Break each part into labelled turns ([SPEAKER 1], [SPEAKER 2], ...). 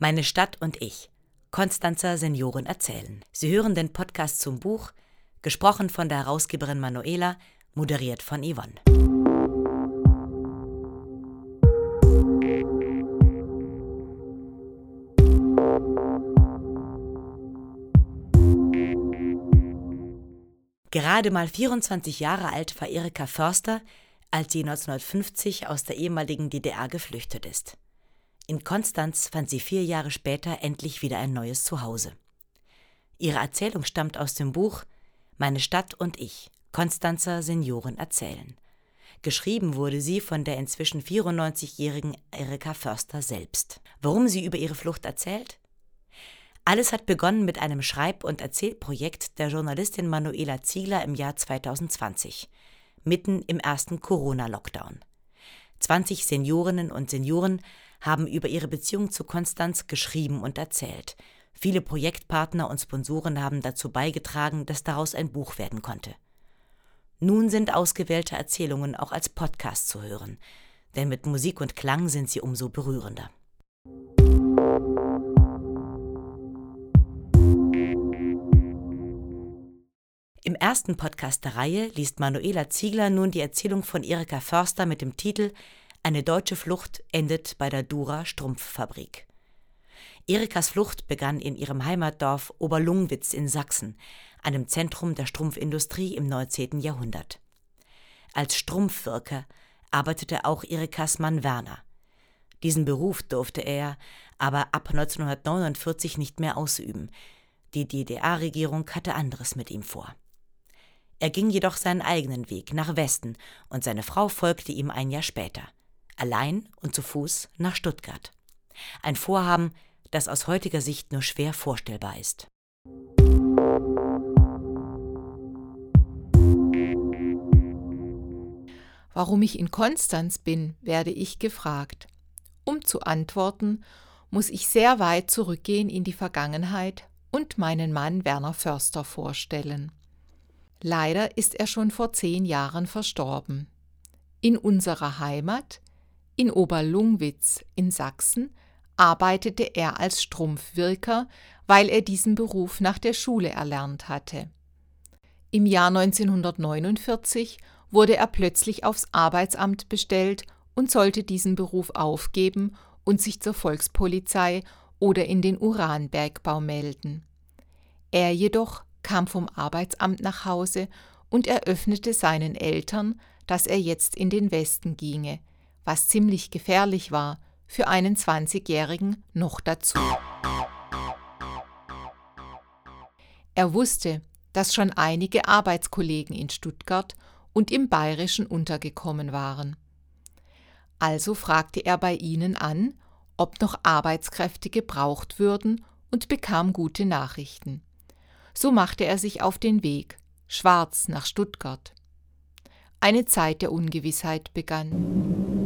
[SPEAKER 1] Meine Stadt und ich. Konstanzer Senioren erzählen. Sie hören den Podcast zum Buch, gesprochen von der Herausgeberin Manuela, moderiert von Yvonne. Gerade mal 24 Jahre alt war Erika Förster, als sie 1950 aus der ehemaligen DDR geflüchtet ist. In Konstanz fand sie vier Jahre später endlich wieder ein neues Zuhause. Ihre Erzählung stammt aus dem Buch Meine Stadt und ich, Konstanzer Senioren erzählen. Geschrieben wurde sie von der inzwischen 94-jährigen Erika Förster selbst. Warum sie über ihre Flucht erzählt? Alles hat begonnen mit einem Schreib- und Erzählprojekt der Journalistin Manuela Ziegler im Jahr 2020, mitten im ersten Corona-Lockdown. 20 Seniorinnen und Senioren haben über ihre Beziehung zu Konstanz geschrieben und erzählt. Viele Projektpartner und Sponsoren haben dazu beigetragen, dass daraus ein Buch werden konnte. Nun sind ausgewählte Erzählungen auch als Podcast zu hören, denn mit Musik und Klang sind sie umso berührender. Im ersten Podcast der Reihe liest Manuela Ziegler nun die Erzählung von Erika Förster mit dem Titel eine deutsche Flucht endet bei der Dura Strumpffabrik. Erikas Flucht begann in ihrem Heimatdorf Oberlungwitz in Sachsen, einem Zentrum der Strumpfindustrie im 19. Jahrhundert. Als Strumpfwirker arbeitete auch Erikas Mann Werner. Diesen Beruf durfte er aber ab 1949 nicht mehr ausüben. Die DDR-Regierung hatte anderes mit ihm vor. Er ging jedoch seinen eigenen Weg nach Westen und seine Frau folgte ihm ein Jahr später allein und zu Fuß nach Stuttgart. Ein Vorhaben, das aus heutiger Sicht nur schwer vorstellbar ist.
[SPEAKER 2] Warum ich in Konstanz bin, werde ich gefragt. Um zu antworten, muss ich sehr weit zurückgehen in die Vergangenheit und meinen Mann Werner Förster vorstellen. Leider ist er schon vor zehn Jahren verstorben. In unserer Heimat, in Oberlungwitz in Sachsen arbeitete er als Strumpfwirker, weil er diesen Beruf nach der Schule erlernt hatte. Im Jahr 1949 wurde er plötzlich aufs Arbeitsamt bestellt und sollte diesen Beruf aufgeben und sich zur Volkspolizei oder in den Uranbergbau melden. Er jedoch kam vom Arbeitsamt nach Hause und eröffnete seinen Eltern, dass er jetzt in den Westen ginge, was ziemlich gefährlich war, für einen 20-Jährigen noch dazu. Er wusste, dass schon einige Arbeitskollegen in Stuttgart und im Bayerischen untergekommen waren. Also fragte er bei ihnen an, ob noch Arbeitskräfte gebraucht würden und bekam gute Nachrichten. So machte er sich auf den Weg, schwarz nach Stuttgart. Eine Zeit der Ungewissheit begann.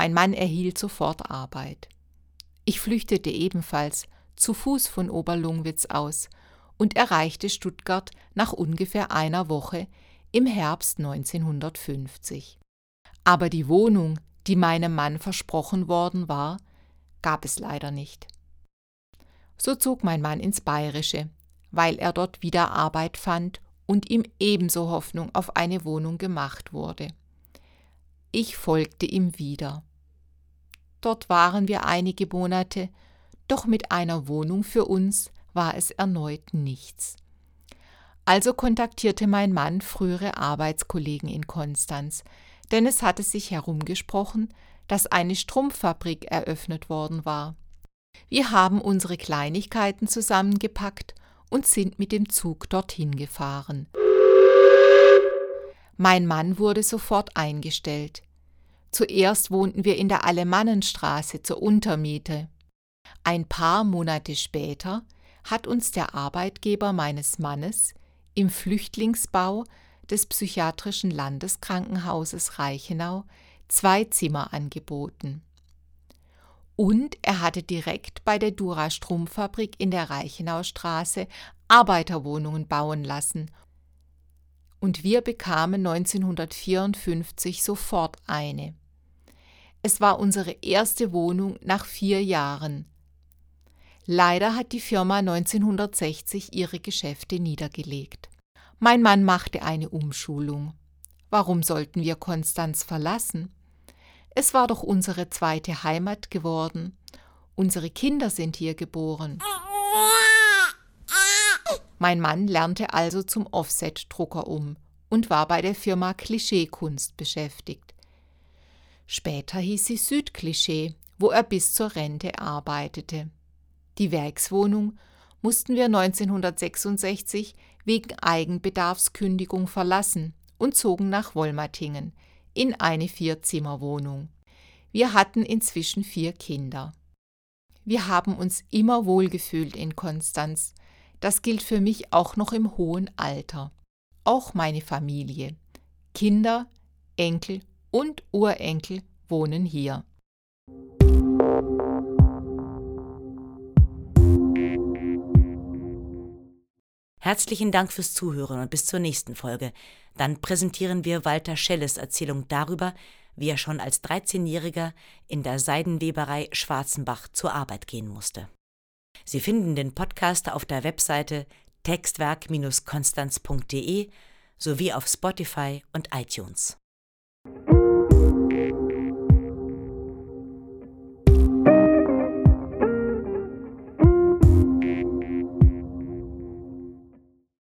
[SPEAKER 2] Mein Mann erhielt sofort Arbeit. Ich flüchtete ebenfalls zu Fuß von Oberlungwitz aus und erreichte Stuttgart nach ungefähr einer Woche im Herbst 1950. Aber die Wohnung, die meinem Mann versprochen worden war, gab es leider nicht. So zog mein Mann ins Bayerische, weil er dort wieder Arbeit fand und ihm ebenso Hoffnung auf eine Wohnung gemacht wurde. Ich folgte ihm wieder. Dort waren wir einige Monate, doch mit einer Wohnung für uns war es erneut nichts. Also kontaktierte mein Mann frühere Arbeitskollegen in Konstanz, denn es hatte sich herumgesprochen, dass eine Strumpffabrik eröffnet worden war. Wir haben unsere Kleinigkeiten zusammengepackt und sind mit dem Zug dorthin gefahren. Mein Mann wurde sofort eingestellt. Zuerst wohnten wir in der Alemannenstraße zur Untermiete. Ein paar Monate später hat uns der Arbeitgeber meines Mannes im Flüchtlingsbau des Psychiatrischen Landeskrankenhauses Reichenau zwei Zimmer angeboten. Und er hatte direkt bei der Dura Strumpffabrik in der Reichenaustraße Arbeiterwohnungen bauen lassen und wir bekamen 1954 sofort eine. Es war unsere erste Wohnung nach vier Jahren. Leider hat die Firma 1960 ihre Geschäfte niedergelegt. Mein Mann machte eine Umschulung. Warum sollten wir Konstanz verlassen? Es war doch unsere zweite Heimat geworden. Unsere Kinder sind hier geboren. Mein Mann lernte also zum Offset-Drucker um und war bei der Firma Klischeekunst beschäftigt. Später hieß sie Südklischee, wo er bis zur Rente arbeitete. Die Werkswohnung mussten wir 1966 wegen Eigenbedarfskündigung verlassen und zogen nach Wolmatingen in eine Vierzimmerwohnung. Wir hatten inzwischen vier Kinder. Wir haben uns immer wohlgefühlt in Konstanz. Das gilt für mich auch noch im hohen Alter. Auch meine Familie. Kinder, Enkel und Urenkel wohnen hier.
[SPEAKER 1] Herzlichen Dank fürs Zuhören und bis zur nächsten Folge. Dann präsentieren wir Walter Schelles Erzählung darüber, wie er schon als 13-Jähriger in der Seidenweberei Schwarzenbach zur Arbeit gehen musste. Sie finden den Podcast auf der Webseite textwerk-konstanz.de sowie auf Spotify und iTunes.